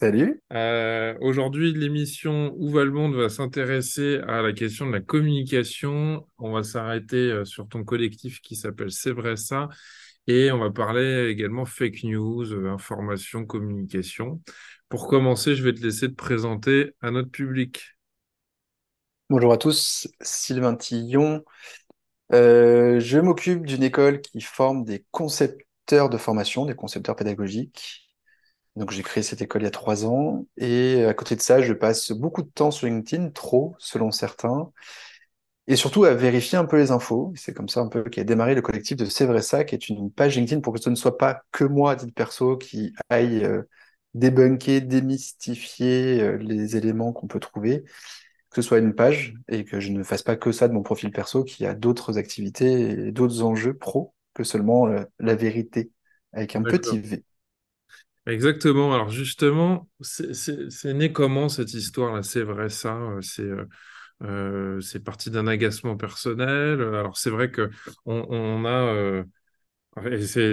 Salut. Euh, aujourd'hui, l'émission Où va le monde va s'intéresser à la question de la communication. On va s'arrêter euh, sur ton collectif qui s'appelle C'est vrai ça. Et on va parler également fake news, euh, information, communication. Pour commencer, je vais te laisser te présenter à notre public. Bonjour à tous, Sylvain Tillon. je m'occupe d'une école qui forme des concepteurs de formation, des concepteurs pédagogiques. Donc j'ai créé cette école il y a trois ans et à côté de ça, je passe beaucoup de temps sur LinkedIn, trop selon certains, et surtout à vérifier un peu les infos. C'est comme ça un peu qu'a démarré le collectif de C'est vrai ça, qui est une page LinkedIn pour que ce ne soit pas que moi à titre perso qui aille euh, débunker, démystifier euh, les éléments qu'on peut trouver, que ce soit une page et que je ne fasse pas que ça de mon profil perso, qui a d'autres activités et d'autres enjeux pro que seulement euh, la vérité avec un petit V. Exactement. Alors justement, c'est né comment cette histoire-là? C'est vrai ça euh, C'est euh, euh, c'est parti d'un agacement personnel. Alors c'est vrai que on, a,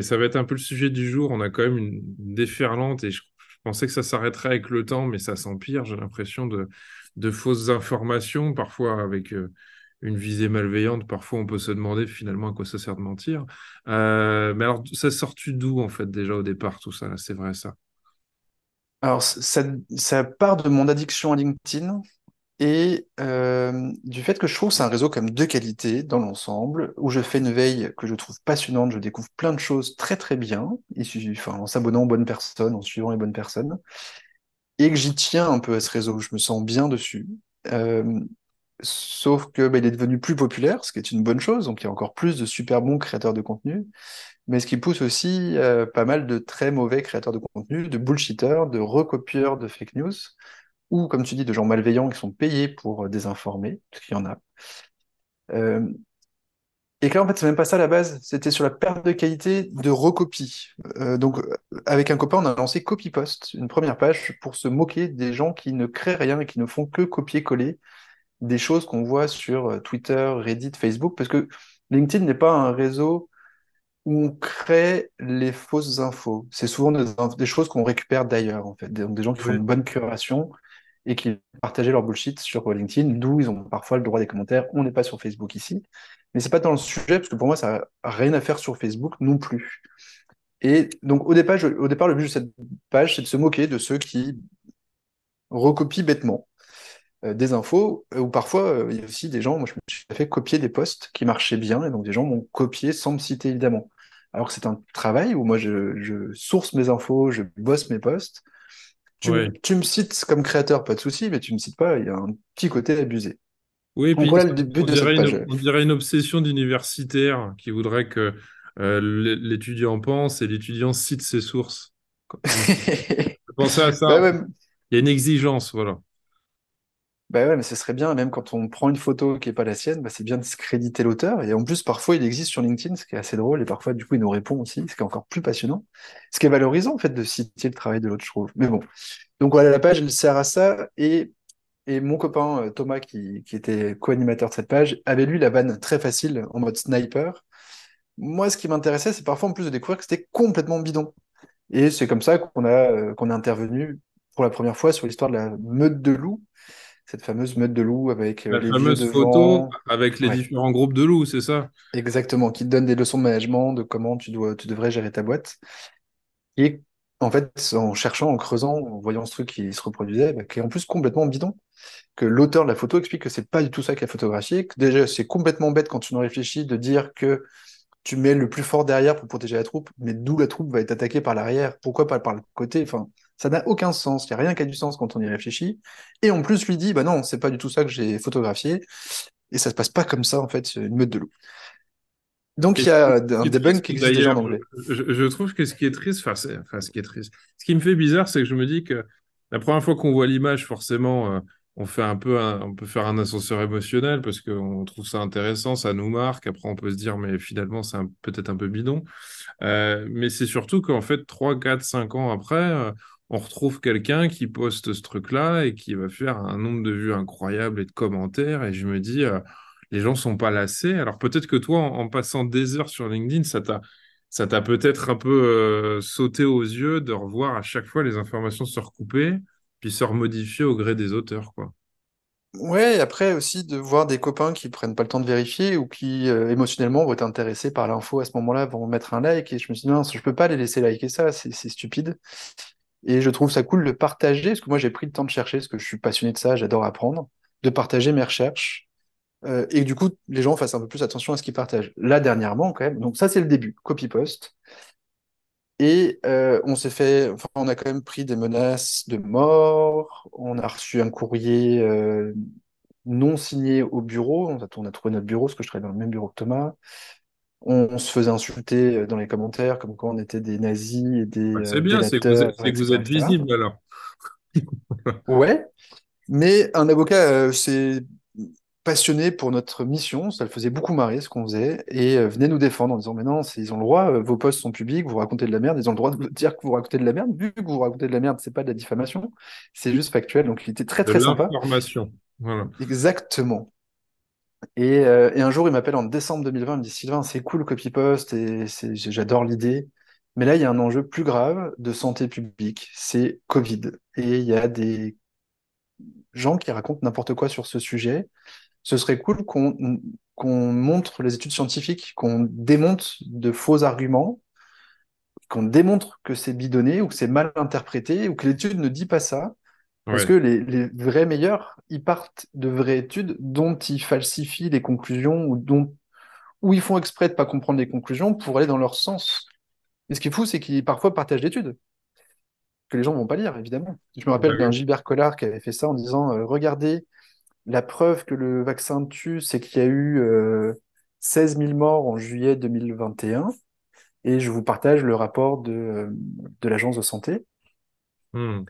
ça va être un peu le sujet du jour. On a quand même une, déferlante et je, pensais que ça s'arrêterait avec le temps, mais ça s'empire. J'ai l'impression de fausses informations, parfois avec une visée malveillante. Parfois, on peut se demander finalement à quoi ça sert de mentir. Euh, mais alors, ça sort-tu d'où, en fait, déjà au départ, tout ça C'est vrai, ça? Alors, ça, part de mon addiction à LinkedIn et euh, du fait que je trouve que c'est un réseau comme de qualité dans l'ensemble, où je fais une veille que je trouve passionnante, je découvre plein de choses très très bien, en s'abonnant aux bonnes personnes, en suivant les bonnes personnes, et que j'y tiens un peu à ce réseau, je me sens bien dessus. Euh, Sauf que bah, il est devenu plus populaire, ce qui est une bonne chose, donc il y a encore plus de super bons créateurs de contenu, mais ce qui pousse aussi euh, pas mal de très mauvais créateurs de contenu, de bullshitters, de recopieurs de fake news, ou comme tu dis, de gens malveillants qui sont payés pour euh, désinformer, parce qu'il y en a. Euh, et que là, en fait, c'est même pas ça la base, c'était sur la perte de qualité de recopie. donc, avec un copain, on a lancé CopyPost, une première page pour se moquer des gens qui ne créent rien et qui ne font que copier-coller des choses qu'on voit sur euh, Twitter, Reddit, Facebook, parce que LinkedIn n'est pas un réseau où on crée les fausses infos. C'est souvent des, choses qu'on récupère d'ailleurs, en fait. Des, des gens qui font une bonne curation et qui partagent leur bullshit sur LinkedIn, d'où ils ont parfois le droit des commentaires. On n'est pas sur Facebook ici. Mais c'est pas dans le sujet, parce que pour moi, ça n'a rien à faire sur Facebook non plus. Et donc, au départ, au départ le but de cette page, c'est de se moquer de ceux qui recopient bêtement. Euh, des infos, euh, ou parfois euh, il y a aussi des gens, moi je me suis fait copier des posts qui marchaient bien, et donc des gens m'ont copié sans me citer évidemment. Alors que c'est un travail où moi je, source mes infos, je bosse mes posts. Tu, me cites comme créateur, pas de souci, mais tu me cites pas, il y a un petit côté abusé. Oui, puis voilà le but on, de dirait une, on dirait une obsession d'universitaire qui voudrait que l'étudiant pense et l'étudiant cite ses sources. Pensez à ça. Bah il y a une exigence, voilà. Bah ouais, mais ce serait bien, même quand on prend une photo qui n'est pas la sienne, bah c'est bien de discréditer l'auteur. Et en plus, parfois, il existe sur LinkedIn, ce qui est assez drôle, et parfois, du coup, il nous répond aussi, ce qui est encore plus passionnant. Ce qui est valorisant, en fait, de citer le travail de l'autre, je trouve. Mais bon. Donc voilà, la page, elle sert à ça. Et, et mon copain euh, Thomas, qui, qui était co-animateur de cette page, avait lu la vanne très facile, en mode sniper. Moi, ce qui m'intéressait, c'est parfois, en plus de découvrir que c'était complètement bidon. Et c'est comme ça qu'on a, euh, qu'on est intervenu pour la première fois sur l'histoire de la meute de loups cette fameuse meute de loups avec euh, fameuse photo avec les différents groupes de loups, c'est ça? Exactement, qui te donne des leçons de management, de comment tu, dois, tu devrais gérer ta boîte. Et en fait, en cherchant, en creusant, en voyant ce truc qui se reproduisait, bah, qui est en plus complètement bidon, que l'auteur de la photo explique que c'est pas du tout ça qu'il a photographié, que déjà c'est complètement bête quand tu en réfléchis de dire que tu mets le plus fort derrière pour protéger la troupe, mais d'où la troupe va être attaquée par l'arrière, pourquoi pas par le côté? Enfin, ça n'a aucun sens. Il n'y a rien qui a du sens quand on y réfléchit. Et en plus, lui dit, bah non, c'est pas du tout ça que j'ai photographié. Et ça se passe pas comme ça, en fait, une meute de loup. Donc, il y a un debunk qui existe déjà en anglais. Je, trouve que ce qui est triste, enfin, enfin, ce qui est triste, ce qui me fait bizarre, c'est que je me dis que la première fois qu'on voit l'image, forcément, euh, on fait un peu un- on peut faire un ascenseur émotionnel parce qu'on trouve ça intéressant, ça nous marque. Après, on peut se dire, mais finalement, c'est peut-être un peu bidon. Euh, mais c'est surtout qu'en fait, 3 4 5 ans après, euh, on retrouve quelqu'un qui poste ce truc-là et qui va faire un nombre de vues incroyable et de commentaires. Et je me dis, euh, les gens sont pas lassés. Alors peut-être que toi, en, en passant des heures sur LinkedIn, ça t'a, ça t'a peut-être un peu sauté aux yeux de revoir à chaque fois les informations se recouper, puis se remodifier au gré des auteurs, quoi. Ouais, après aussi de voir des copains qui prennent pas le temps de vérifier ou qui euh, émotionnellement vont être intéressés par l'info à ce moment-là, vont mettre un like et je me suis dit non, je peux pas les laisser liker ça, c'est stupide. Et je trouve ça cool de partager, parce que moi j'ai pris le temps de chercher, parce que je suis passionné de ça, j'adore apprendre, de partager mes recherches euh, et du coup les gens fassent un peu plus attention à ce qu'ils partagent. Là dernièrement quand même, donc ça c'est le début, copy-post. Et euh, on s'est fait, enfin, on a quand même pris des menaces de mort. On a reçu un courrier euh, non signé au bureau. On a, on a trouvé notre bureau, parce que je travaille dans le même bureau que Thomas. On, on se faisait insulter euh, dans les commentaires, comme quoi on était des nazis et des Bah, c'est euh, bien, c'est que vous êtes, c'est que vous visible alors. Ouais, mais un avocat euh, s'est passionné pour notre mission, ça le faisait beaucoup marrer ce qu'on faisait, et euh, venait nous défendre en disant, mais non, ils ont le droit, euh, vos posts sont publics, vous racontez de la merde, ils ont le droit de vous dire que vous racontez de la merde, vu que vous racontez de la merde, c'est pas de la diffamation, c'est juste factuel, donc il était très De très sympa. l'information. Voilà. Exactement. Et, euh, et un jour, il m'appelle en décembre 2020, il me dit, Sylvain, c'est cool le copy-post, et j'adore l'idée, mais là, il y a un enjeu plus grave de santé publique, c'est Covid, et il y a des gens qui racontent n'importe quoi sur ce sujet, ce serait cool qu'on montre les études scientifiques, qu'on démonte de faux arguments, qu'on démontre que c'est bidonné ou que c'est mal interprété ou que l'étude ne dit pas ça. Parce Ouais. que les, les vrais meilleurs, ils partent de vraies études dont ils falsifient les conclusions ou dont ou ils font exprès de pas comprendre les conclusions pour aller dans leur sens. Et ce qui est fou, c'est qu'ils parfois partagent l'étude, que les gens vont pas lire, évidemment. Je me Bah rappelle d'un oui. Gilbert Collard qui avait fait ça en disant euh, Regardez, La preuve que le vaccin tue, c'est qu'il y a eu euh, 16 000 morts en juillet 2021. Et je vous partage le rapport de, euh, de l'Agence de santé. Hmm.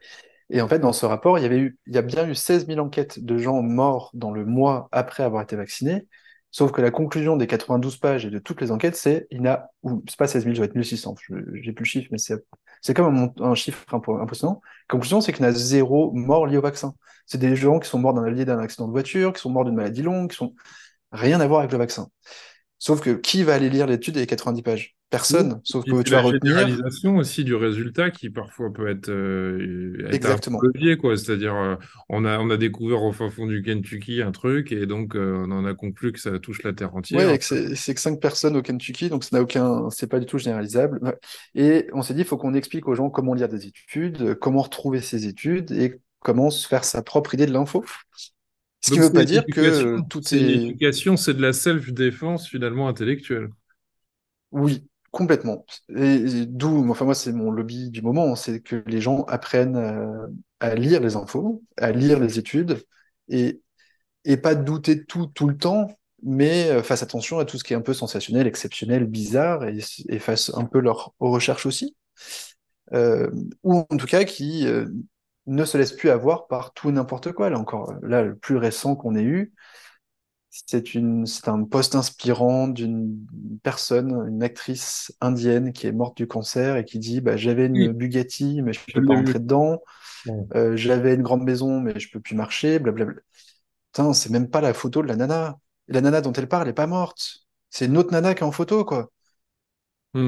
Et en fait, dans ce rapport, il y avait eu, il y a bien eu 16 000 enquêtes de gens morts dans le mois après avoir été vaccinés. Sauf que la conclusion des 92 pages et de toutes les enquêtes, c'est il n'a, ou c'est pas 16 000, ça va être 1600. Je, j'ai plus le chiffre, mais c'est, c'est quand même un, chiffre impressionnant. Conclusion, c'est qu'il y en a zéro mort lié au vaccin. C'est des gens qui sont morts d'un accident de voiture, qui sont morts d'une maladie longue, qui sont rien à voir avec le vaccin. Sauf que qui va aller lire l'étude des 90 pages? Oui. Personne. Sauf que tu vas la retenir généralisation aussi du résultat qui parfois peut être, euh, être un exactement. levier, quoi. C'est-à-dire, euh, on a, on a découvert au fin fond du Kentucky un truc et donc euh, on en a conclu que ça touche la Terre entière. Ouais, c'est que cinq personnes au Kentucky, donc ça n'a aucun, c'est pas du tout généralisable. Et on s'est dit, il faut qu'on explique aux gens comment lire des études, comment retrouver ces études et comment se faire sa propre idée de l'info. Ce qui ne veut pas dire que éducation, euh, tout c'est une est, éducation, c'est de la self-défense finalement intellectuelle. oui, complètement. Et, d'où, enfin moi, c'est mon lobby du moment, c'est que les gens apprennent euh, à lire les infos, à lire les études et et pas douter de tout tout le temps, mais euh, fassent attention à tout ce qui est un peu sensationnel, exceptionnel, bizarre, et, et fassent un peu leur aux recherches aussi. Euh, ou en tout cas qui ne se laissent plus avoir par tout n'importe quoi. Là encore, là, le plus récent qu'on ait eu, c'est un post inspirant d'une personne, une actrice indienne qui est morte du cancer et qui dit, bah, j'avais une Oui, Bugatti, mais je je peux pas rentrer dedans. Euh, j'avais une grande maison, mais je peux plus marcher, blablabla. Putain, c'est même pas la photo de la nana. La nana dont elle parle est pas morte. C'est une autre nana qui est en photo, quoi.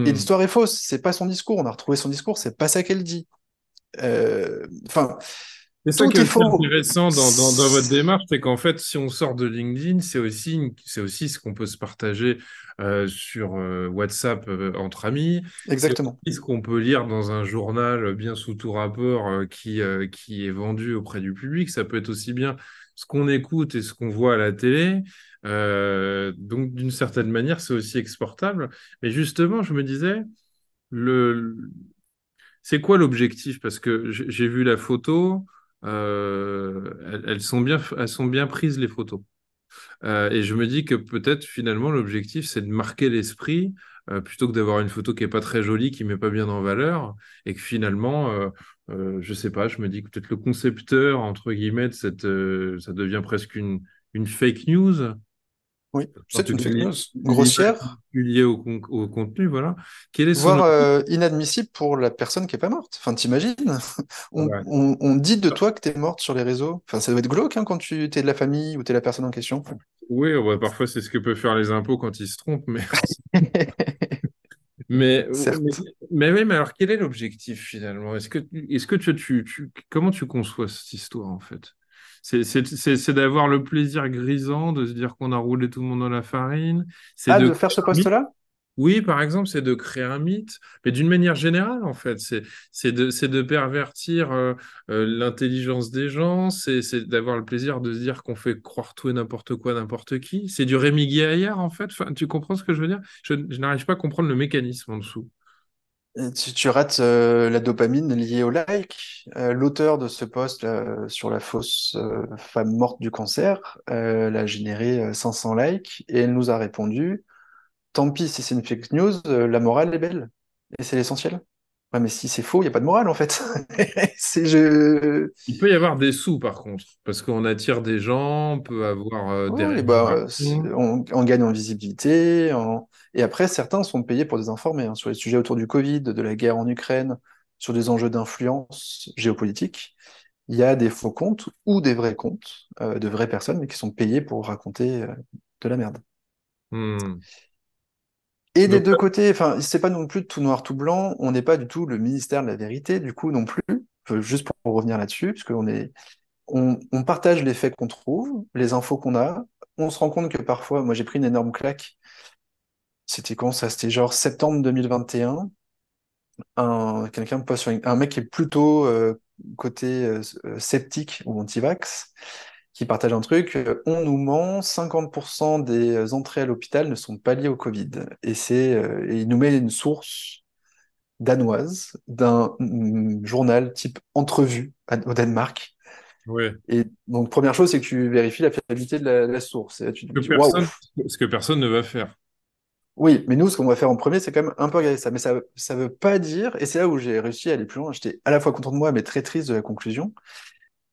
Et Hmm. l'histoire est fausse, c'est pas son discours. On a retrouvé son discours, c'est pas ça qu'elle dit. Euh, Enfin, C'est ça qui est faux. intéressant dans, dans, dans votre démarche, c'est qu'en fait, si on sort de LinkedIn, c'est aussi, c'est aussi ce qu'on peut se partager euh, sur euh, WhatsApp euh, entre amis. Exactement. ce qu'on peut lire dans un journal bien sous tout rapport qui, qui est vendu auprès du public. Ça peut être aussi bien ce qu'on écoute et ce qu'on voit à la télé. Donc, d'une certaine manière, c'est aussi exportable. Mais justement, je me disais, le, c'est quoi l'objectif? Parce que j'ai vu la photo, euh, elles, sont bien, elles sont bien prises les photos. Euh, et je me dis que peut-être finalement l'objectif c'est de marquer l'esprit euh, plutôt que d'avoir une photo qui est pas très jolie, qui met pas bien en valeur, et que finalement je sais pas, je me dis que peut-être le concepteur, entre guillemets, ça devient presque une fake news. Oui, c'est une fake news. Grossière, lié au, con- au contenu, voilà. Quel est son... voire euh, inadmissible pour la personne qui est pas morte. Enfin, t'imagines? On, Ouais. on, on dit de toi que t'es morte sur les réseaux. Enfin, ça doit être glauque hein, quand tu t'es de la famille ou t'es la personne en question. Oui, ouais, parfois c'est ce que peuvent faire les impôts quand ils se trompent, mais Mais, mais, oui, mais alors quel est l'objectif finalement? Est-ce que, est-ce que tu, tu, tu- comment tu conçois cette histoire en fait? C'est, d'avoir le plaisir grisant de se dire qu'on a roulé tout le monde dans la farine. C'est Ah, de faire ce poste-là? Oui, par exemple, c'est de créer un mythe, mais d'une manière générale en fait. C'est, de, de pervertir euh, euh, l'intelligence des gens. C'est, d'avoir le plaisir de se dire qu'on fait croire tout et n'importe quoi à n'importe qui. C'est du Rémi Gaillard en fait. Enfin, tu comprends ce que je veux dire? Je, je n'arrive pas à comprendre le mécanisme en dessous. Tu, tu rates euh, la dopamine liée au like. Euh, l'auteur de ce post là, sur la fausse euh, femme morte du cancer, euh, elle a généré euh, 500 likes et elle nous a répondu, tant pis si c'est une fake news, euh, la morale est belle et c'est l'essentiel. Ouais, mais si c'est faux, il n'y a pas de morale en fait. C'est je. Il peut y avoir des sous, par contre, parce qu'on attire des gens, on peut avoir euh, des bah, on, on gagne en visibilité. en- Et après, certains sont payés pour désinformer hein, sur les sujets autour du Covid, de la guerre en Ukraine, sur des enjeux d'influence géopolitique. Il y a des faux comptes ou des vrais comptes euh, de vraies personnes, mais qui sont payés pour raconter euh, de la merde. Hmm. Et des Donc, deux côtés, enfin, c'est pas non plus tout noir, tout blanc. On n'est pas du tout le ministère de la vérité, du coup, non plus. Juste pour revenir là-dessus, parce qu'on est, on, on partage les faits qu'on trouve, les infos qu'on a. On se rend compte que parfois, moi j'ai pris une énorme claque. C'était quand ça? C'était genre septembre 2021. Un, quelqu'un poste sur un mec qui est plutôt euh, côté euh, euh, sceptique ou anti-vax, qui partage un truc. euh, on nous ment, 50% des entrées à l'hôpital ne sont pas liées au Covid. Et c'est, euh, il nous met une source danoise d'un mm, journal type Entrevue à- au Danemark. ouais. Et donc, première chose, c'est que tu vérifies la fiabilité de la, la source. Et là, tu te dis, personne, ce que personne ne va faire. Oui, mais nous, ce qu'on va faire en premier, c'est quand même un peu regarder ça. Mais ça ça veut pas dire, et c'est là où j'ai réussi à aller plus loin, j'étais à la fois content de moi, mais très triste de la conclusion,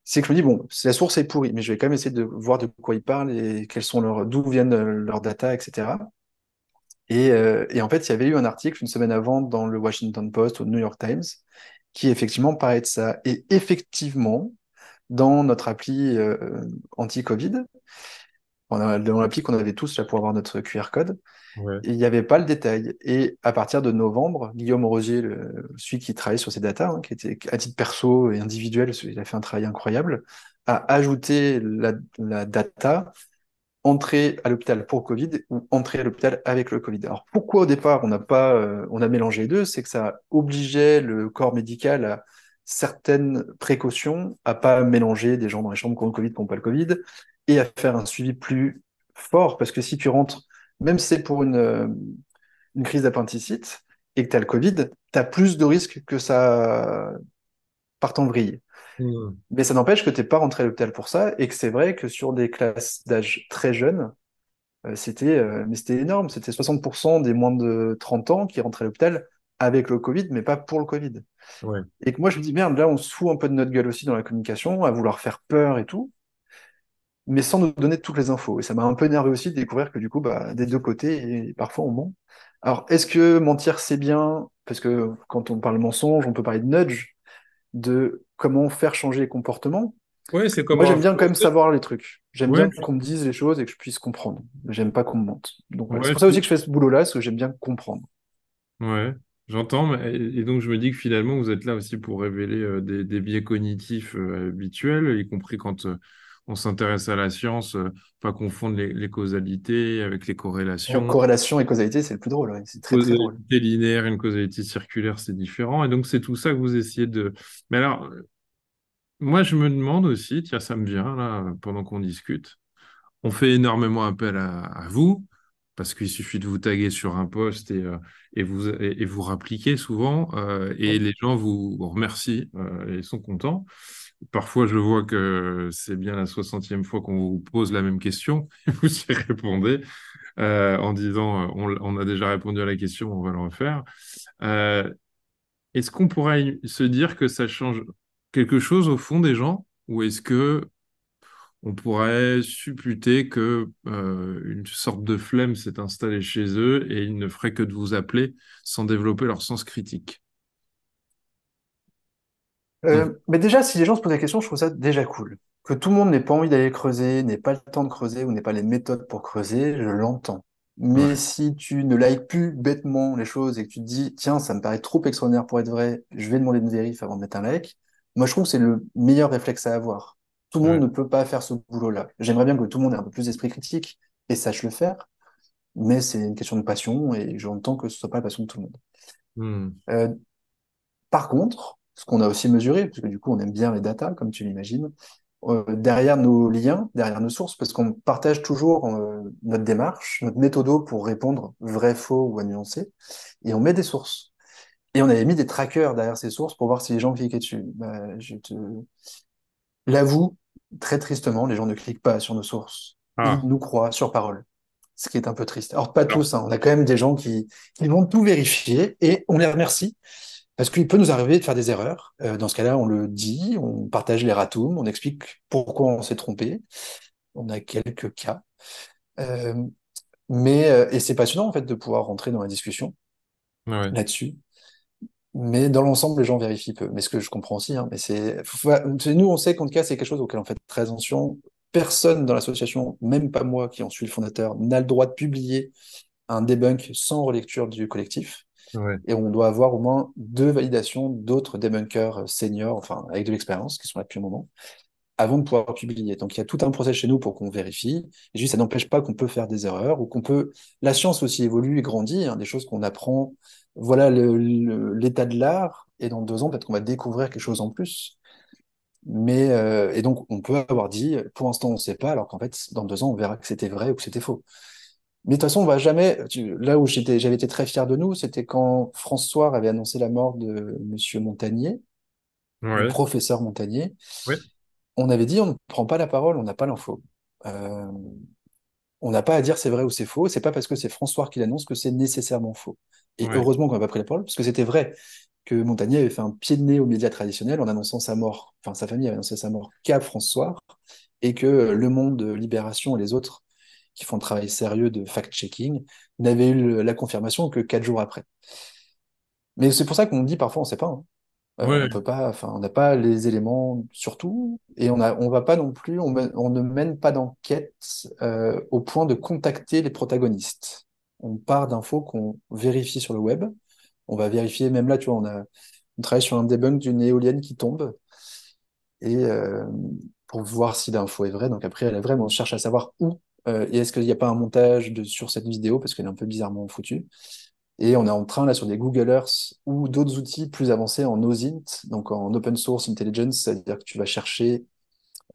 c'est que je me dis, bon, la source est pourrie, mais je vais quand même essayer de voir de quoi ils parlent et quels sont leurs, d'où viennent euh, leurs data, etc. Et, euh, et en fait, il y avait eu un article une semaine avant dans le Washington Post, au New York Times, qui effectivement parlait de ça. Et effectivement, dans notre appli euh, anti-Covid, on a- dans l'appli qu'on avait tous là pour avoir notre QR code, Ouais. et il n'y avait pas le détail. Et à partir de novembre, Guillaume Rosier, le- celui qui travaille sur ces datas, hein, qui était à titre perso et individuel, qu'il a fait un travail incroyable, a ajouté la, la data entrée à l'hôpital pour Covid ou entrée à l'hôpital avec le Covid. Alors pourquoi au départ on n'a pas, euh, on a mélangé les deux, c'est que ça obligeait le corps médical à certaines précautions, à pas mélanger des gens dans les chambres qui ont le Covid, qui n'ont pas le Covid, et à faire un suivi plus fort, parce que si tu rentres, même si c'est pour une, euh, une crise d'appendicite et que tu as le Covid, tu as plus de risques que ça parte en vrille. Hmm. Mais ça n'empêche que t'es pas rentré à l'hôpital pour ça, et que c'est vrai que sur des classes d'âge très jeunes, euh, c'était euh, mais c'était énorme. C'était 60% des moins de 30 ans qui rentraient à l'hôpital avec le Covid, mais pas pour le Covid. Ouais. Et que moi, je me dis, merde, là, on se fout un peu de notre gueule aussi dans la communication, à vouloir faire peur et tout, mais sans nous donner toutes les infos. Et ça m'a un peu énervé aussi de découvrir que du coup, bah, des deux côtés, et parfois on ment. Alors, est-ce que mentir, c'est bien? Parce que quand on parle mensonge, on peut parler de nudge, de comment faire changer les comportements. Ouais, c'est Moi, j'aime bien quand même savoir les trucs. J'aime Ouais, bien qu'on me dise les choses et que je puisse comprendre. J'aime pas qu'on me mente. Donc. C'est pour ça aussi que je fais ce boulot-là, parce que j'aime bien comprendre. ouais. J'entends, mais- et donc je me dis que finalement vous êtes là aussi pour révéler euh, des, des biais cognitifs euh, habituels, y compris quand euh, on s'intéresse à la science, euh, pas confondre les, les causalités avec les corrélations. corrélation et causalité, c'est le plus drôle. ouais. C'est très très drôle. causalité linéaire et une causalité circulaire, c'est différent. Et donc, c'est tout ça que vous essayez de... Mais alors, moi, je me demande aussi, tiens, ça me vient là, pendant qu'on discute, on fait énormément appel à, à vous, parce qu'il suffit de vous taguer sur un post et, euh, et vous, et, et vous rappliquez souvent, euh, et Ouais. les gens vous, vous remercient euh, et sont contents. Parfois, je vois que c'est bien la soixantième fois qu'on vous pose la même question, et vous y répondez euh, en disant euh, on, a déjà répondu à la question, on va le refaire. Euh, est-ce qu'on pourrait se dire que ça change quelque chose au fond des gens, ou est-ce que on pourrait supputer que une sorte de flemme s'est installée chez eux et ils ne feraient que de vous appeler sans développer leur sens critique? Euh, mais déjà, si les gens se posent la question, je trouve ça déjà cool. Que tout le monde n'ait pas envie d'aller creuser, n'ait pas le temps de creuser ou n'ait pas les méthodes pour creuser, je l'entends. Mais Ouais. si tu ne likes plus bêtement les choses et que tu te dis, tiens, ça me paraît trop extraordinaire pour être vrai, je vais demander une vérif avant de mettre un like, moi je trouve que c'est le meilleur réflexe à avoir. Tout le monde ne peut pas faire ce boulot-là. J'aimerais bien que tout le monde ait un peu plus d'esprit critique et sache le faire, mais c'est une question de passion et j'entends que ce soit pas la passion de tout le monde. Hmm. Euh, par contre, ce qu'on a aussi mesuré, parce que du coup on aime bien les datas, comme tu l'imagines, euh, derrière nos liens, derrière nos sources, parce qu'on partage toujours euh, notre démarche, notre méthodo pour répondre vrai, faux ou à nuancer, et on met des sources. Et on avait mis des trackers derrière ces sources pour voir si les gens cliquaient dessus. Bah, je te l'avoue, très tristement, les gens ne cliquent pas sur nos sources. Ils Ah, nous croient sur parole, ce qui est un peu triste. Alors pas tous, hein, on a quand même des gens qui, qui vont tout vérifier, et on les remercie. Parce qu'il peut nous arriver de faire des erreurs. Euh, dans ce cas-là, on le dit, on partage les ratoums, on explique pourquoi on s'est trompé. On a quelques cas. Euh, mais, euh, et c'est passionnant, en fait, de pouvoir rentrer dans la discussion ouais. là-dessus. Mais dans l'ensemble, les gens vérifient peu. Mais ce que je comprends aussi, hein, mais c'est- nous, on sait qu'en tout cas, c'est quelque chose auquel on fait très attention. Personne dans l'association, même pas moi qui en suis le fondateur, n'a le droit de publier un debunk sans relecture du collectif. Et on doit avoir au moins deux validations d'autres debunkers seniors, enfin avec de l'expérience, qui sont là depuis un moment, avant de pouvoir publier. Donc il y a tout un process chez nous pour qu'on vérifie. Et juste, ça n'empêche pas qu'on peut faire des erreurs ou qu'on peut. La science aussi évolue et grandit, hein, des choses qu'on apprend. Voilà l'état de l'art. Et dans deux ans, peut-être qu'on va découvrir quelque chose en plus. Mais euh, et donc on peut avoir dit, pour l'instant on ne sait pas, alors qu'en fait dans deux ans on verra que c'était vrai ou que c'était faux. Mais de toute façon, on va jamais. tu- là où j'étais, j'avais été très fier de nous, c'était quand François avait annoncé la mort de Monsieur Montagnier, le professeur Montagnier. Ouais. On avait dit, on ne prend pas la parole, on n'a pas l'info. Euh, on n'a pas à dire c'est vrai ou c'est faux. C'est pas parce que c'est François qui l'annonce que c'est nécessairement faux. Et Ouais. heureusement qu'on n'a pas pris la parole, parce que c'était vrai que Montagnier avait fait un pied de nez aux médias traditionnels en annonçant sa mort. Enfin, sa famille avait annoncé sa mort qu'à François, et que Le Monde, Libération et les autres qui font un travail sérieux de fact-checking, n'avaient eu la confirmation que quatre jours après. Mais c'est pour ça qu'on dit parfois on sait pas. hein. Euh, Ouais. on peut pas, enfin, on n'a pas les éléments sur tout, et on a, on va pas non plus, on, ne mène pas d'enquête euh, au point de contacter les protagonistes. On part d'infos qu'on vérifie sur le web. On va vérifier, même là, tu vois, on a, on travaille sur un debunk d'une éolienne qui tombe, et euh, pour voir si l'info est vraie. Donc après, elle est vraie, mais on cherche à savoir où. Euh, et est-ce qu'il n'y a pas un montage de, sur cette vidéo, parce qu'elle est un peu bizarrement foutue. Et on est en train, là, sur des Google Earth ou d'autres outils plus avancés en OSINT, donc en Open Source Intelligence, c'est-à-dire que tu vas chercher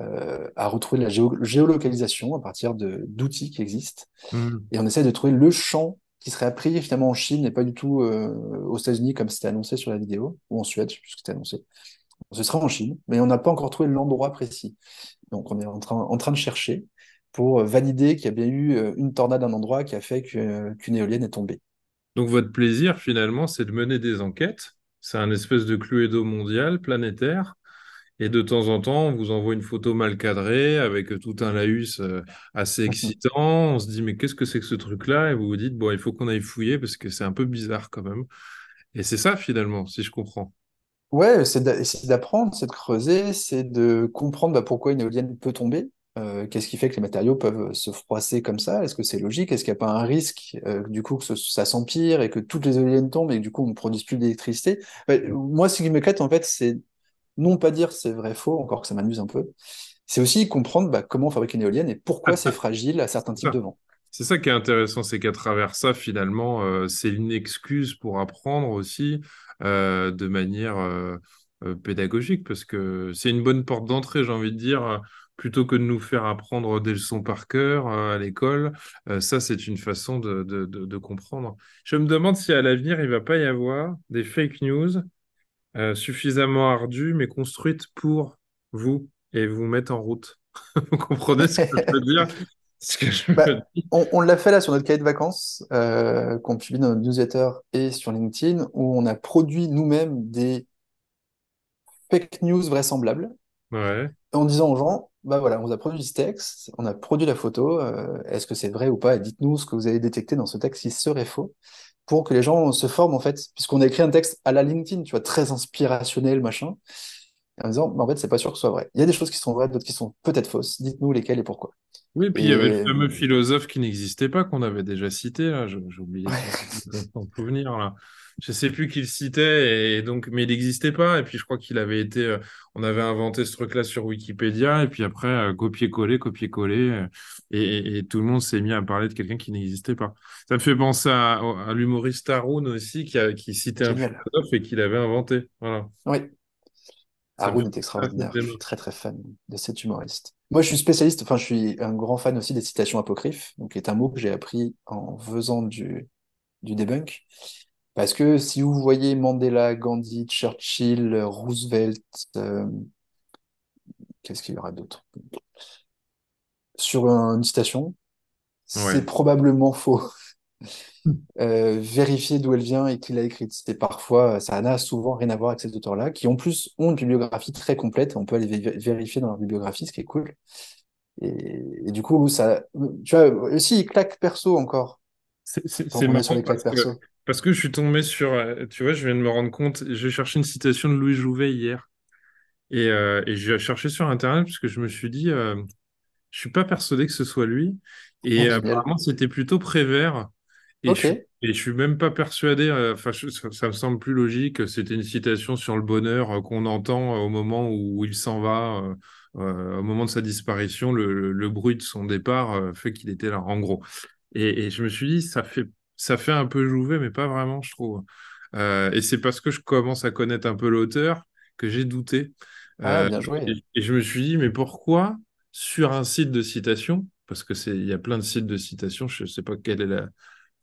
euh, à retrouver la géo- géolocalisation à partir de d'outils qui existent. Hmm. Et on essaie de trouver le champ qui serait appris finalement en Chine et pas du tout euh, aux États-Unis comme c'était annoncé sur la vidéo, ou en Suède, je sais plus ce que c'était annoncé. Ce sera en Chine, mais on n'a pas encore trouvé l'endroit précis. Donc on est en train, en train de chercher pour valider qu'il y a bien eu euh, une tornade à un endroit qui a fait que- qu'une éolienne est tombée. Donc votre plaisir, finalement, c'est de mener des enquêtes. C'est un espèce de Cluedo mondial, planétaire. Et de temps en temps, on vous envoie une photo mal cadrée avec tout un laïus euh, assez excitant. On se dit, mais qu'est-ce que c'est que ce truc-là? Et vous vous dites, bon, il faut qu'on aille fouiller parce que c'est un peu bizarre quand même. Et c'est ça, finalement, si je comprends. Ouais, c'est d'apprendre, c'est de creuser, c'est de comprendre bah, pourquoi une éolienne peut tomber. Euh, qu'est-ce qui fait que les matériaux peuvent se froisser comme ça? Est-ce que c'est logique? Est-ce qu'il n'y a pas un risque euh, du coup que ce- ça s'empire et que toutes les éoliennes tombent et que du coup on ne produise plus d'électricité? Moi, ce qui m'éclate en fait, c'est non pas dire c'est vrai faux, encore que ça m'amuse un peu. C'est aussi comprendre bah, comment on fabrique une éolienne et pourquoi c'est fragile à certains types de vent. C'est ça qui est intéressant, c'est qu'à travers ça, finalement, euh, c'est une excuse pour apprendre aussi de manière pédagogique, parce que c'est une bonne porte d'entrée, j'ai envie de dire, plutôt que de nous faire apprendre des leçons par cœur euh, à l'école. euh, ça, c'est une façon de, de, de- de comprendre. Je me demande si à l'avenir, il va pas y avoir des fake news euh, suffisamment ardues, mais construites pour vous et vous mettre en route. Vous comprenez ce que je veux dire? Ce que je Bah, on on l'a fait là sur notre cahier de vacances euh, qu'on publie dans notre newsletter et sur LinkedIn, où on a produit nous-mêmes des fake news vraisemblables Ouais. en disant aux gens, bah voilà, on vous a produit ce texte, on a produit la photo, euh, est-ce que c'est vrai ou pas? Et dites-nous ce que vous avez détecté dans ce texte qui serait faux, pour que les gens se forment en fait, puisqu'on a écrit un texte à la LinkedIn, tu vois, très inspirationnel, machin, en disant, bah, en fait, c'est pas sûr que ce soit vrai. Il y a des choses qui sont vraies, d'autres qui sont peut-être fausses. Dites-nous lesquelles et pourquoi. Oui, puis il y avait le Et fameux philosophe qui n'existait pas, qu'on avait déjà cité, là. J'ai oublié ouais, son souvenir, là. Je sais plus qui le citait, et donc, mais il n'existait pas. Et puis, je crois qu'il avait été. euh, on avait inventé ce truc-là sur Wikipédia, et puis après, euh, copier-coller, copier-coller, euh, et, et- et tout le monde s'est mis à parler de quelqu'un qui n'existait pas. Ça me fait penser à, à l'humoriste Haroun aussi, qui, a, qui citait un philosophe et qui l'avait inventé. Voilà. Oui. Haroun est extraordinaire. Je suis très très fan de cet humoriste. Moi, je suis spécialiste, enfin, je suis un grand fan aussi des citations apocryphes, donc qui est un mot que j'ai appris en faisant du, du debunk. Parce que si vous voyez Mandela, Gandhi, Churchill, Roosevelt, euh, qu'est-ce qu'il y aura d'autre? Sur un- une citation, c'est probablement faux. Euh, vérifier d'où elle vient et qui l'a écrite. C'est parfois, ça n'a souvent rien à voir avec ces auteurs-là, qui en plus ont une bibliographie très complète. On peut aller vé- vérifier dans leur bibliographie, ce qui est cool. Et, et du coup, ça, tu vois, aussi, ils claquent perso encore, C'est marrant parce que, perso. Parce que je suis tombé sur, euh, tu vois, je viens de me rendre compte, j'ai cherché une citation de Louis Jouvet hier. Et, euh, et j'ai cherché sur Internet parce que je me suis dit, euh, je suis pas persuadé que ce soit lui. Et Génial. apparemment c'était plutôt Prévert. Et je Ok, suis, et je suis même pas persuadé, euh, enfin je- ça, ça me semble plus logique, que c'était une citation sur le bonheur euh, qu'on entend euh, au moment où il s'en va, euh, euh, au moment de sa disparition, le, le- le bruit de son départ euh, fait qu'il était là, en gros. Et, et je me suis dit, ça fait, ça fait un peu Jouvet, mais pas vraiment, je trouve. Euh, et c'est parce que je commence à connaître un peu l'auteur que j'ai douté. ah, Euh, bien joué. et, et je me suis dit, mais pourquoi sur un site de citation, parce que c'est, il y a plein de sites de citation, je ne sais pas quelle est la,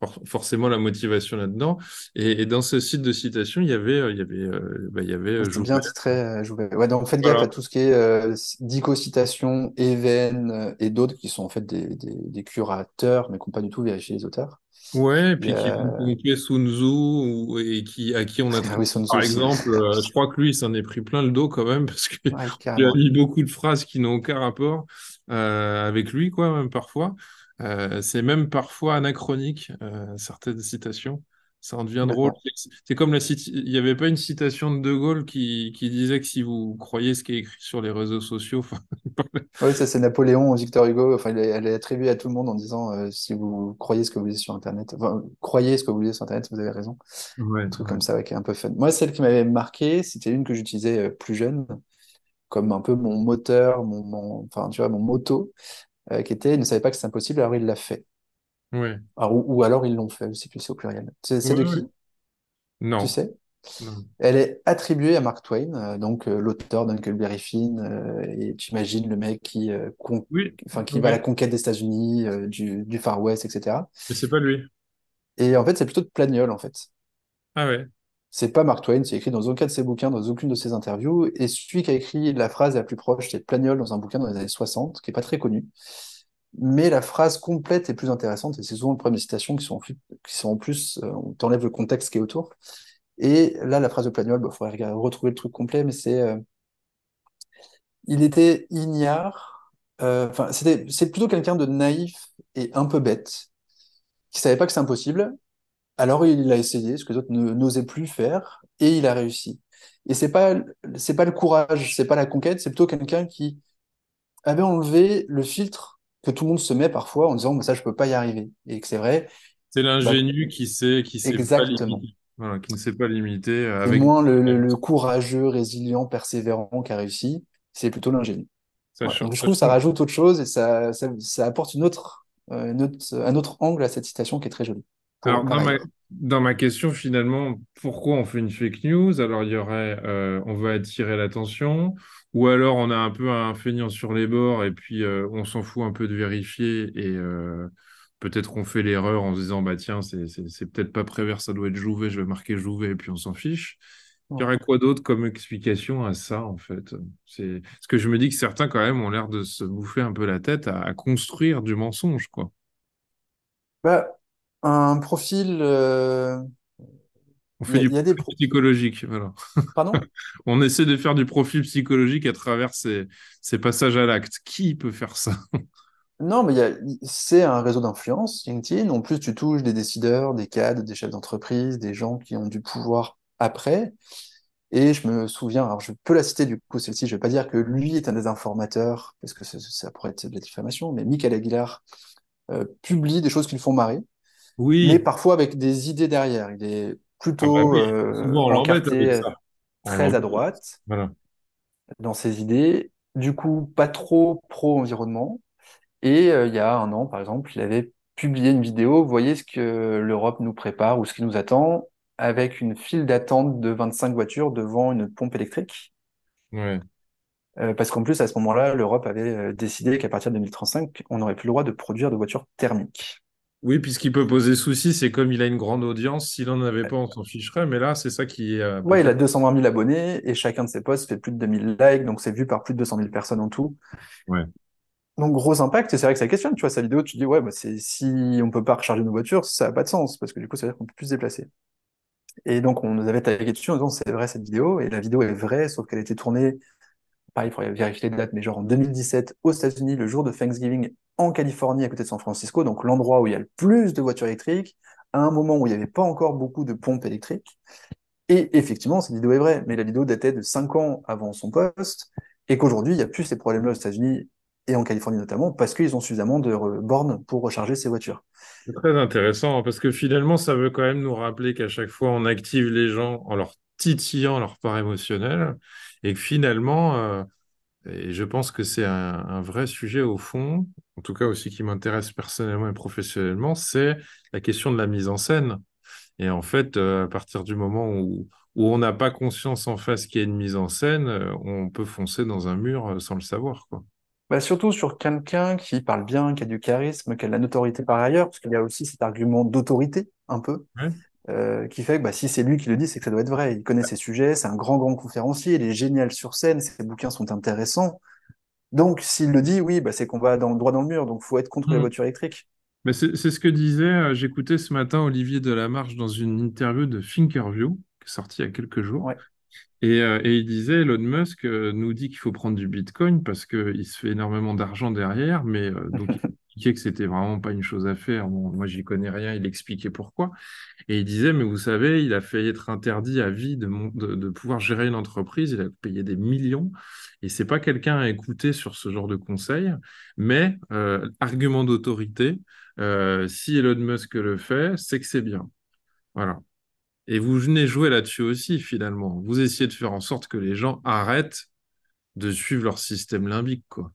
for- forcément la motivation là-dedans. Et, et dans ce site de citation, il y avait, euh, il y avait, bah, il y avait C'est bien titré, Jouvet. Ouais, donc faites gaffe à Voilà. tout ce qui est euh, dico-citation, Even euh, et d'autres qui sont en fait des, des, des curateurs, mais qui n'ont pas du tout vérifié les auteurs. Ouais, et puis qui a... pomper Sun Tzu ou- et qui, à qui on Ah oui, Sun Tzu par exemple, euh, je crois que lui, il s'en est pris plein le dos quand même parce que Ouais, il a mis beaucoup de phrases qui n'ont aucun rapport euh, avec lui, quoi, même parfois. Euh, c'est même parfois anachronique, euh, certaines citations. Ça en devient drôle. C'est comme la cit- il n'y avait pas une citation de De Gaulle qui, qui disait que si vous croyez ce qui est écrit sur les réseaux sociaux, Oui, ça c'est Napoléon, Victor Hugo. Enfin, elle est, attribuée à tout le monde en disant euh, si vous croyez ce que vous lisez sur Internet, enfin, croyez ce que vous lisez sur Internet, vous avez raison. ouais, Un truc ouais, comme ça, ouais, qui est un peu fun. Moi, celle qui m'avait marqué, c'était une que j'utilisais euh, plus jeune, comme un peu mon moteur, mon, mon- enfin, tu vois, mon moto, euh, qui était, il ne savait pas que c'est impossible, alors il l'a fait. Ouais, Alors, ou, ou alors ils l'ont fait, je sais plus, c'est au pluriel. C'est de qui, tu Non, sais? non. Elle est attribuée à Mark Twain, euh, donc euh, l'auteur d'Huckleberry Finn, euh, et tu imagines le mec qui, euh, Oui, enfin, qui va à la oui, conquête des États-Unis, euh, du, du Far West, etc. mais c'est pas lui. Et en fait, c'est plutôt de Plagnol, en fait. Ah ouais. C'est pas Mark Twain, c'est écrit dans aucun de ses bouquins, dans aucune de ses interviews, et celui qui a écrit la phrase la plus proche, c'est Plagnol dans un bouquin dans les années 60, qui est pas très connu. Mais la phrase complète est plus intéressante, et c'est souvent le problème des citations qui sont, en plus- euh, on t'enlève le contexte qui est autour. Et là, la phrase de Plagnol, il faudrait regarder- retrouver le truc complet, mais c'est euh, il était ignare, euh, enfin, c'est plutôt quelqu'un de naïf et un peu bête, qui savait pas que c'est impossible, alors il a essayé, ce que les autres n'osaient plus faire, et il a réussi. Et c'est pas, c'est pas le courage, c'est pas la conquête, c'est plutôt quelqu'un qui avait enlevé le filtre que tout le monde se met parfois en disant, mais ça, je peux pas y arriver. Et que c'est vrai, C'est bah, l'ingénu qui sait, qui sait pas exactement. limiter. Voilà, qui ne sait pas limiter euh, Et avec. moins le, le- le courageux, résilient, persévérant qui a réussi, c'est plutôt l'ingénu. Donc je ça trouve que ça rajoute autre chose et ça, ça, ça apporte une autre, euh, une autre- un autre angle à cette citation qui est très jolie, Alors. Dans ma question, finalement, pourquoi on fait une fake news? Alors, il y aurait, euh, on va attirer l'attention, ou alors on a un peu un feignant sur les bords et puis euh, on s'en fout un peu de vérifier et euh, peut-être qu'on fait l'erreur en se disant, bah tiens, c'est peut-être pas Prévert, ça doit être Jouvet, je vais marquer Jouvet et puis on s'en fiche. Il y aurait quoi d'autre comme explication à ça, en fait? C'est parce que je me dis que certains, quand même, ont l'air de se bouffer un peu la tête à, à construire du mensonge, quoi. Bah, un profil. euh, On Il y a, du il y a des. profil psychologique, voilà. Pardon? On essaie de faire du profil psychologique à travers ces, ces passages à l'acte. Qui peut faire ça? Non, mais c'est un réseau d'influence, LinkedIn. En plus, tu touches des décideurs, des cadres, des chefs d'entreprise, des gens qui ont du pouvoir après. Et je me souviens, alors je peux la citer du coup, celle-ci, je vais pas dire que lui est un des informateurs, parce que ça, ça pourrait être de la diffamation, mais Michael Aguilar euh, publie des choses qui le font marrer, mais Oui. parfois avec des idées derrière. Il est Ah bah plutôt oui. euh, Souvent, on l'embête avec encarté ça. On très à droite Voilà. dans ses idées, du coup pas trop pro-environnement. Et euh, il y a un an, par exemple, il avait publié une vidéo, vous voyez ce que l'Europe nous prépare ou ce qui nous attend, avec une file d'attente de 25 voitures devant une pompe électrique. Ouais. Euh, parce qu'en plus, à ce moment-là, l'Europe avait décidé qu'à partir de 2035, on n'aurait plus le droit de produire de voitures thermiques. Oui, puis ce qui peut poser souci, c'est comme il a une grande audience, s'il n'en avait pas, on s'en ficherait. Mais là, c'est ça qui euh, peut Ouais, il a 220 000 abonnés et chacun de ses posts fait plus de 2000 likes, donc c'est vu par plus de 200 000 personnes en tout. Ouais. Donc gros impact, et c'est vrai que ça questionne, tu vois, sa vidéo, tu te dis, ouais, bah, c'est, si on peut pas recharger nos voitures, ça n'a pas de sens, parce que du coup, ça veut dire qu'on peut plus se déplacer. Et donc, on nous avait tagué dessus en disant, c'est vrai cette vidéo, et la vidéo est vraie, sauf qu'elle a été tournée, pareil, il faudrait vérifier les dates, mais genre en 2017 aux États-Unis, le jour de Thanksgiving, en Californie, à côté de San Francisco, donc l'endroit où il y a le plus de voitures électriques, à un moment où il n'y avait pas encore beaucoup de pompes électriques. Et effectivement, cette vidéo est vraie, mais la vidéo datait de 5 ans avant son poste, et qu'aujourd'hui, il n'y a plus ces problèmes-là aux États-Unis et en Californie notamment, parce qu'ils ont suffisamment de bornes pour recharger ces voitures. C'est très intéressant parce que finalement, ça veut quand même nous rappeler qu'à chaque fois, on active les gens en leur titillant leur part émotionnelle et que finalement, euh, et je pense que c'est un, un vrai sujet au fond, en tout cas aussi qui m'intéresse personnellement et professionnellement, c'est la question de la mise en scène. Et en fait, euh, à partir du moment où, où on n'a pas conscience en face qu'il y a une mise en scène, euh, on peut foncer dans un mur euh, sans le savoir, quoi. Bah, surtout sur quelqu'un qui parle bien, qui a du charisme, qui a de la notoriété par ailleurs, parce qu'il y a aussi cet argument d'autorité, un peu, Ouais. Euh, qui fait que bah, si c'est lui qui le dit, c'est que ça doit être vrai. Il connaît ses sujets, c'est un grand, grand conférencier, il est génial sur scène, ses bouquins sont intéressants. Donc, s'il le dit, oui, bah, c'est qu'on va dans droit dans le mur, donc faut être contre les Mm. voitures électriques. Mais c'est ce que disait, euh, j'écoutais ce matin Olivier Delamarche dans une interview de Thinkerview, qui est sortie il y a quelques jours. Ouais. Et, euh, et il disait, Elon Musk nous dit qu'il faut prendre du Bitcoin parce qu'il se fait énormément d'argent derrière, mais euh, donc il expliquait que c'était vraiment pas une chose à faire. Bon, moi, j'y connais rien, il expliquait pourquoi. Et il disait, mais vous savez, il a failli être interdit à vie de, pouvoir gérer une entreprise, il a payé des millions, et c'est pas quelqu'un à écouter sur ce genre de conseils, mais euh, argument d'autorité, euh, si Elon Musk le fait, c'est que c'est bien. Voilà. Et vous venez jouer là-dessus aussi, finalement. Vous essayez de faire en sorte que les gens arrêtent de suivre leur système limbique, quoi.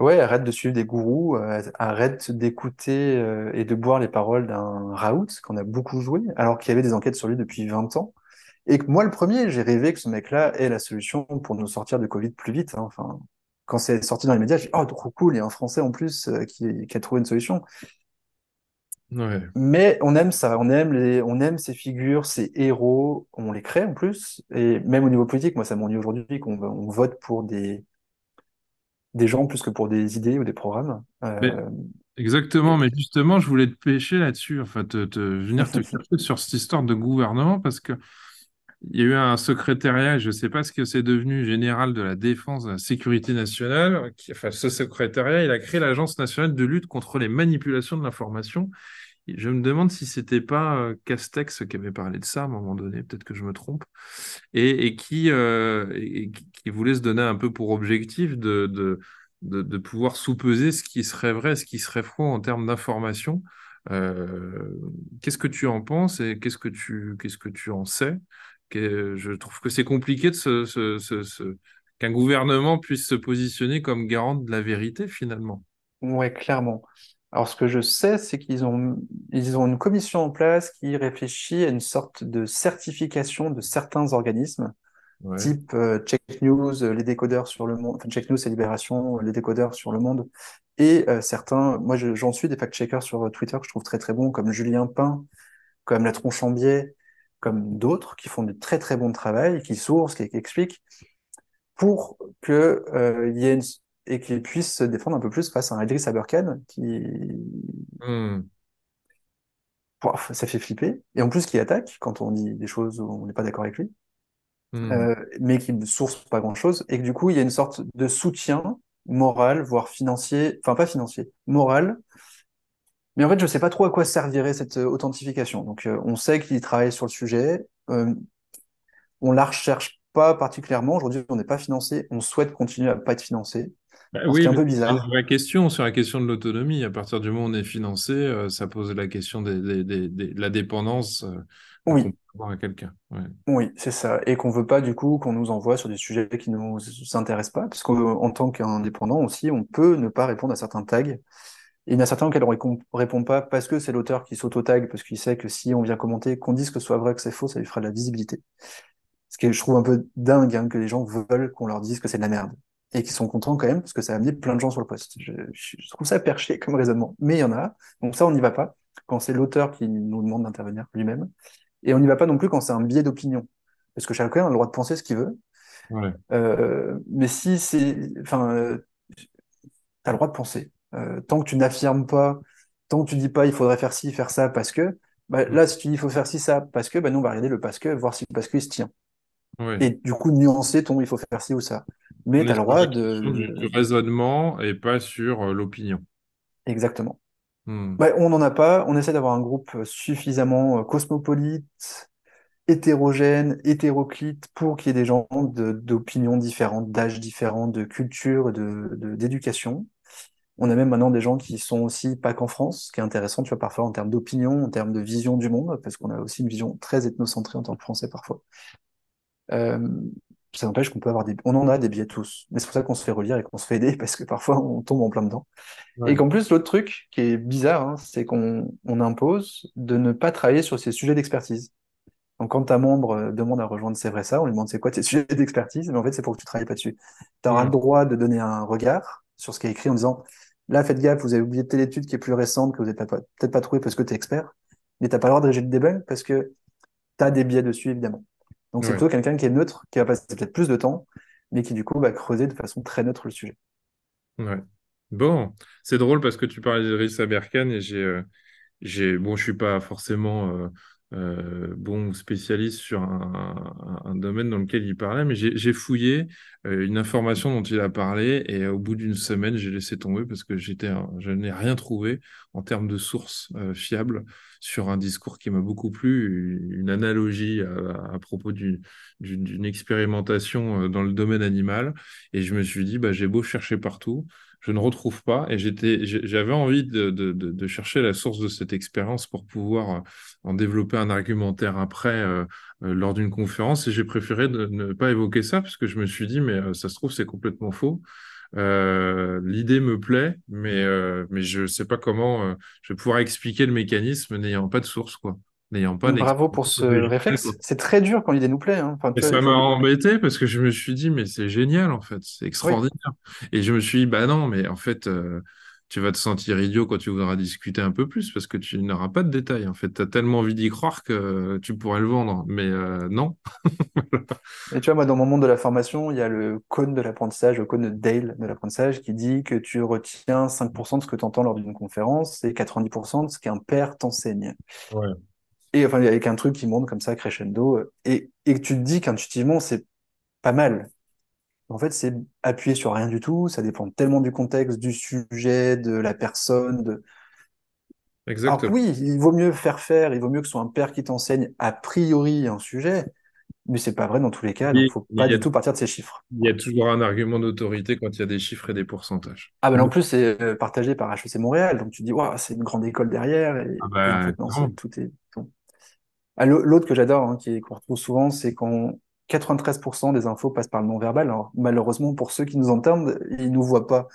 Ouais, arrête de suivre des gourous, euh, arrête d'écouter euh, et de boire les paroles d'un Raoult qu'on a beaucoup joué, alors qu'il y avait des enquêtes sur lui depuis 20 ans. Et que moi, le premier, j'ai rêvé que ce mec-là ait la solution pour nous sortir de Covid plus vite. hein. Enfin, quand c'est sorti dans les médias, j'ai dit, oh, trop cool, il y a un Français en plus euh, qui, qui a trouvé une solution. Ouais. Mais on aime ça, on aime les, on aime ces figures, ces héros, on les crée en plus. Et même au niveau politique, moi, ça m'ennuie aujourd'hui qu'on on vote pour des, des gens plus que pour des idées ou des programmes. Mais Euh, exactement, mais justement, je voulais te pêcher là-dessus, enfin, te, te- venir te chercher sur cette histoire de gouvernement, parce que il y a eu un secrétariat, je ne sais pas ce que c'est devenu, général de la défense, de la sécurité nationale, qui, enfin, ce secrétariat, il a créé l'Agence nationale de lutte contre les manipulations de l'information. Je me demande si c'était pas euh, Castex qui avait parlé de ça à un moment donné, peut-être que je me trompe, et, euh, qui voulait se donner un peu pour objectif de, de, de, pouvoir sous-peser ce qui serait vrai, ce qui serait faux en termes d'information. Euh, qu'est-ce que tu en penses et qu'est-ce que tu, qu'est-ce que tu en sais? Je trouve que c'est compliqué qu'un gouvernement puisse se positionner comme garant de la vérité finalement. Ouais, clairement. Alors, ce que je sais, c'est qu'ils ont, ils ont une commission en place qui réfléchit à une sorte de certification de certains organismes, Ouais. type euh, Check News, euh, les décodeurs sur le monde, enfin Check News et Libération, euh, les décodeurs sur le monde, et euh, certains, moi je- j'en suis des fact-checkers sur euh, Twitter que je trouve très très bons, comme Julien Pain, comme La Tronche en biais, comme d'autres, qui font du très très bon travail, qui sourcent, qui, qui expliquent, pour que euh, y ait une, et qu'ils puissent se défendre un peu plus face à un Idriss Aberkan qui. Pouah, ça fait flipper, et en plus qui attaque quand on dit des choses où on n'est pas d'accord avec lui, Hmm. euh, mais qui ne source pas grand-chose, et que du coup il y a une sorte de soutien moral, voire financier, enfin pas financier, moral. Mais en fait, je sais pas trop à quoi servirait cette euh, authentification. Donc, euh, on sait qu'il travaille sur le sujet. Euh, on la recherche pas particulièrement. Aujourd'hui, on n'est pas financé. On souhaite continuer à pas être financé. Bah oui, est un peu c'est bizarre. vraie question sur la question de l'autonomie. À partir du moment où on est financé, euh, ça pose la question de la dépendance euh, qu'on Oui, peut à quelqu'un. Ouais. oui, c'est ça. Et qu'on veut pas, du coup, qu'on nous envoie sur des sujets qui nous intéressent pas. Parce qu'en tant qu'indépendant aussi, on peut ne pas répondre à certains tags. Et il y en a certains auxquels on répond, répond pas parce que c'est l'auteur qui s'auto-tag, parce qu'il sait que si on vient commenter, qu'on dise que ce soit vrai, que c'est faux, ça lui fera de la visibilité. Ce qui est, je trouve un peu dingue, hein, que les gens veulent qu'on leur dise que c'est de la merde. Et qu'ils sont contents quand même, parce que ça a amené plein de gens sur le poste. Je, je- je trouve ça perché comme raisonnement. Mais il y en a. Donc ça, on n'y va pas. Quand c'est l'auteur qui nous demande d'intervenir lui-même. Et on n'y va pas non plus quand c'est un biais d'opinion. Parce que chacun a le droit de penser ce qu'il veut. Ouais. Euh, mais si c'est, enfin, euh, t'as le droit de penser. Euh, tant que tu n'affirmes pas, tant que tu dis pas il faudrait faire ci, faire ça, parce que, bah, là, si tu dis il faut faire ci, ça, parce que, bah, nous, on va regarder le parce que, voir si le parce que il se tient. Ouais. Et du coup, nuancer ton il faut faire ci ou ça. Mais tu as le droit question du, de. raisonnement et pas sur euh, l'opinion. Exactement. Hmm. Bah, on n'en a pas. On essaie d'avoir un groupe suffisamment euh, cosmopolite, hétérogène, hétéroclite, pour qu'il y ait des gens de- d'opinions différentes, d'âges différents, de culture, de, de- d'éducation. On a même maintenant des gens qui sont aussi pas qu'en France, ce qui est intéressant, tu vois, parfois en termes d'opinion, en termes de vision du monde, parce qu'on a aussi une vision très ethnocentrée en tant que Français parfois. Euh, ça n'empêche qu'on peut avoir des, on en a des biais tous, mais c'est pour ça qu'on se fait relire et qu'on se fait aider, parce que parfois on tombe en plein dedans. Et qu'en plus, l'autre truc qui est bizarre, hein, c'est qu'on on impose de ne pas travailler sur ces sujets d'expertise. Donc, quand ta membre euh, demande à rejoindre C'est vrai ça, on lui demande c'est quoi tes sujets d'expertise, mais en fait, c'est pour que tu travailles pas dessus. Tu auras le Hmm. droit de donner un regard sur ce qui est écrit en disant là, faites gaffe, vous avez oublié telle étude qui est plus récente, que vous n'avez peut-être pas trouvé parce que tu es expert, mais t'as pas le droit de réger le debug parce que tu as des biais dessus, évidemment. Donc, c'est plutôt quelqu'un qui est neutre, qui va passer peut-être plus de temps, mais qui du coup va creuser de façon très neutre le sujet. Ouais. Bon, c'est drôle parce que tu parlais d'Idriss Aberkan et j'ai, euh, j'ai, bon, je suis pas forcément euh, euh, bon spécialiste sur un, domaine dans lequel il parlait, mais j'ai fouillé euh, une information dont il a parlé et au bout d'une semaine, j'ai laissé tomber parce que j'étais, je n'ai rien trouvé en termes de sources euh, fiables sur un discours qui m'a beaucoup plu, une analogie à, propos du- du- d'une expérimentation euh, dans le domaine animal. Et je me suis dit, bah, j'ai beau chercher partout, je ne retrouve pas. Et j'avais envie de, de- de- chercher la source de cette expérience pour pouvoir euh, en développer un argumentaire après euh, euh, lors d'une conférence. Et j'ai préféré ne pas évoquer ça parce que je me suis dit, mais euh, ça se trouve, c'est complètement faux. Euh, l'idée me plaît, mais, euh, mais je ne sais pas comment je vais pouvoir expliquer le mécanisme n'ayant pas de source, quoi. N'ayant pas Bravo pour ce réflexe. C'est très dur quand l'idée nous plaît. Hein. Enfin, Et ça m'a embêté parce que je me suis dit, mais c'est génial en fait, c'est Oui, extraordinaire. Et je me suis dit, bah non, mais en fait, euh, tu vas te sentir idiot quand tu voudras discuter un peu plus parce que tu n'auras pas de détails. En fait, tu as tellement envie d'y croire que tu pourrais le vendre. Mais euh, non. Et tu vois, moi, dans mon monde de la formation, il y a le cône de l'apprentissage, le cône de Dale de l'apprentissage, qui dit que tu retiens 5% de ce que tu entends lors d'une conférence et 90% de ce qu'un père t'enseigne. Ouais. Et enfin, avec un truc qui monte comme ça, crescendo, euh, et, et que tu te dis qu'intuitivement, c'est pas mal. En fait, c'est appuyé sur rien du tout, ça dépend tellement du contexte, du sujet, de la personne, de... Alors Exactement. oui, il vaut mieux faire faire, il vaut mieux que ce soit un père qui t'enseigne a priori un sujet, mais c'est pas vrai dans tous les cas, Il faut pas a, du tout partir de ces chiffres. il y a toujours un argument d'autorité quand il y a des chiffres et des pourcentages. Ah ben en plus c'est euh, partagé par HEC Montréal, donc tu dis waouh c'est une grande école derrière et, Ah bah, non clairement. tout est bon. Ah, l'au- l'autre que j'adore hein, qui qu'on retrouve souvent c'est quand 93% des infos passent par le non-verbal. Alors malheureusement pour ceux qui nous entendent ils nous voient pas,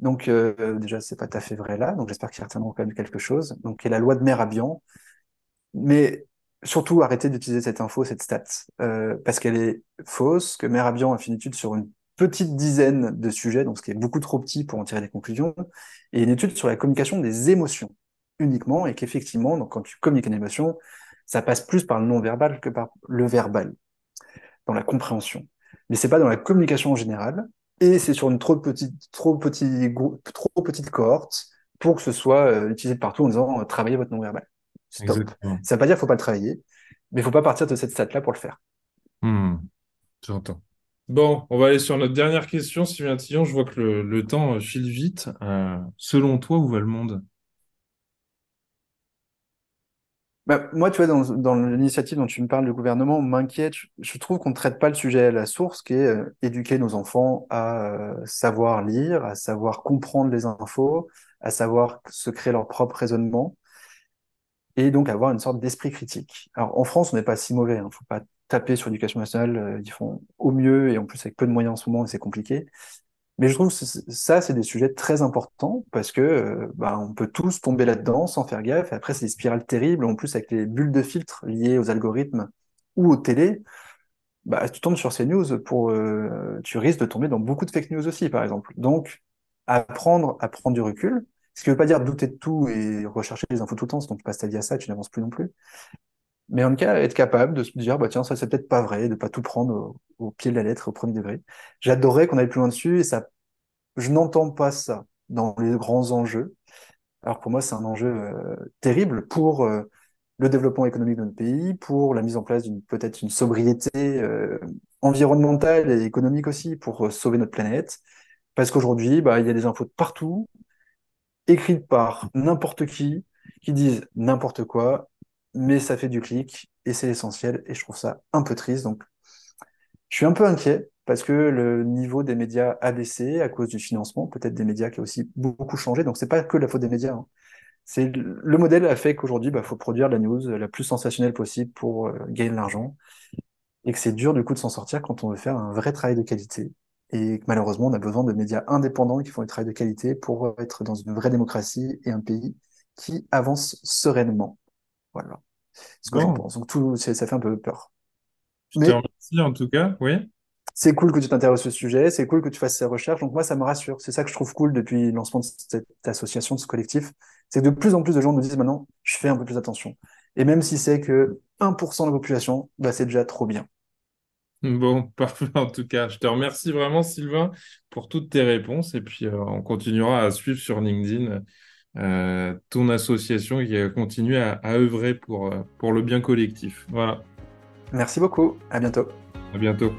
donc euh, déjà c'est pas tout à fait vrai là, donc j'espère qu'ils retiendront quand même quelque chose. Donc qui est la loi de Merabian, mais surtout arrêtez d'utiliser cette info, cette stat, euh, parce qu'elle est fausse, que Merabian a fait une étude sur une petite dizaine de sujets, donc ce qui est beaucoup trop petit pour en tirer des conclusions, et une étude sur la communication des émotions uniquement, et qu'effectivement, donc quand tu communiques une émotion, Ça passe plus par le non-verbal que par le verbal, dans la compréhension. Mais c'est pas dans la communication en général, et c'est sur une trop petite, trop petite, trop petite cohorte pour que ce soit euh, utilisé partout en disant euh, travaillez votre non-verbal. Stop. Ça veut pas dire qu'il faut pas le travailler, mais il faut pas partir de cette stat-là pour le faire. Hmm. J'entends. Bon, on va aller sur notre dernière question, Sylvain Tillon. Je vois que le, temps euh, file vite. selon toi, où va le monde? Bah, moi, tu vois, dans, l'initiative dont tu me parles du gouvernement, m'inquiète. Je, trouve qu'on ne traite pas le sujet à la source, qui est euh, éduquer nos enfants à euh, savoir lire, à savoir comprendre les infos, à savoir se créer leur propre raisonnement, et donc avoir une sorte d'esprit critique. Alors, en France, on n'est pas si mauvais. Il ne faut pas taper sur l'éducation nationale. Euh, ils font au mieux, et en plus avec peu de moyens en ce moment, c'est compliqué. Mais je trouve que ça, c'est des sujets très importants parce que euh, bah, on peut tous tomber là-dedans sans faire gaffe. Et après, c'est des spirales terribles. En plus, avec les bulles de filtre liées aux algorithmes ou aux télé, bah, tu tombes sur ces news, pour, euh, tu risques de tomber dans beaucoup de fake news aussi, par exemple. Donc, apprendre à prendre du recul, ce qui ne veut pas dire douter de tout et rechercher les infos tout le temps, sinon tu passes ta vie à ça, tu n'avances plus non plus. Mais en tout cas, être capable de se dire, bah tiens, ça c'est peut-être pas vrai, de pas tout prendre au, pied de la lettre, au premier degré. J'adorerais qu'on aille plus loin dessus, et ça, je n'entends pas ça dans les grands enjeux. Alors pour moi, c'est un enjeu euh, terrible pour euh, le développement économique de notre pays, pour la mise en place d'une peut-être une sobriété euh, environnementale et économique aussi pour sauver notre planète. Parce qu'aujourd'hui, bah, il y a des infos de partout, écrites par n'importe qui, qui disent n'importe quoi, mais ça fait du clic et c'est essentiel et je trouve ça un peu triste. Donc, je suis un peu inquiet parce que le niveau des médias a baissé à cause du financement, peut-être des médias qui a aussi beaucoup changé. Donc, c'est pas que la faute des médias. Hein. C'est le modèle a fait qu'aujourd'hui, il bah, faut produire la news la plus sensationnelle possible pour euh, gagner de l'argent et que c'est dur du coup de s'en sortir quand on veut faire un vrai travail de qualité. Et que malheureusement, on a besoin de médias indépendants qui font du travail de qualité pour être dans une vraie démocratie et un pays qui avance sereinement. Voilà. Ce que j'en pense. Donc tout, ça fait un peu peur. Je te remercie en tout cas, oui. C'est cool que tu t'intéresses au sujet, c'est cool que tu fasses ces recherches. Donc moi, ça me rassure. C'est ça que je trouve cool depuis le lancement de cette association, de ce collectif. C'est que de plus en plus de gens nous disent maintenant, je fais un peu plus attention. Et même si c'est que 1% de la population, bah, c'est déjà trop bien. Bon, parfait en tout cas. Je te remercie vraiment, Sylvain, pour toutes tes réponses. Et puis, euh, on continuera à suivre sur LinkedIn euh, ton association qui continue à, à œuvrer pour, euh, pour le bien collectif. Voilà. Merci beaucoup. À bientôt. À bientôt.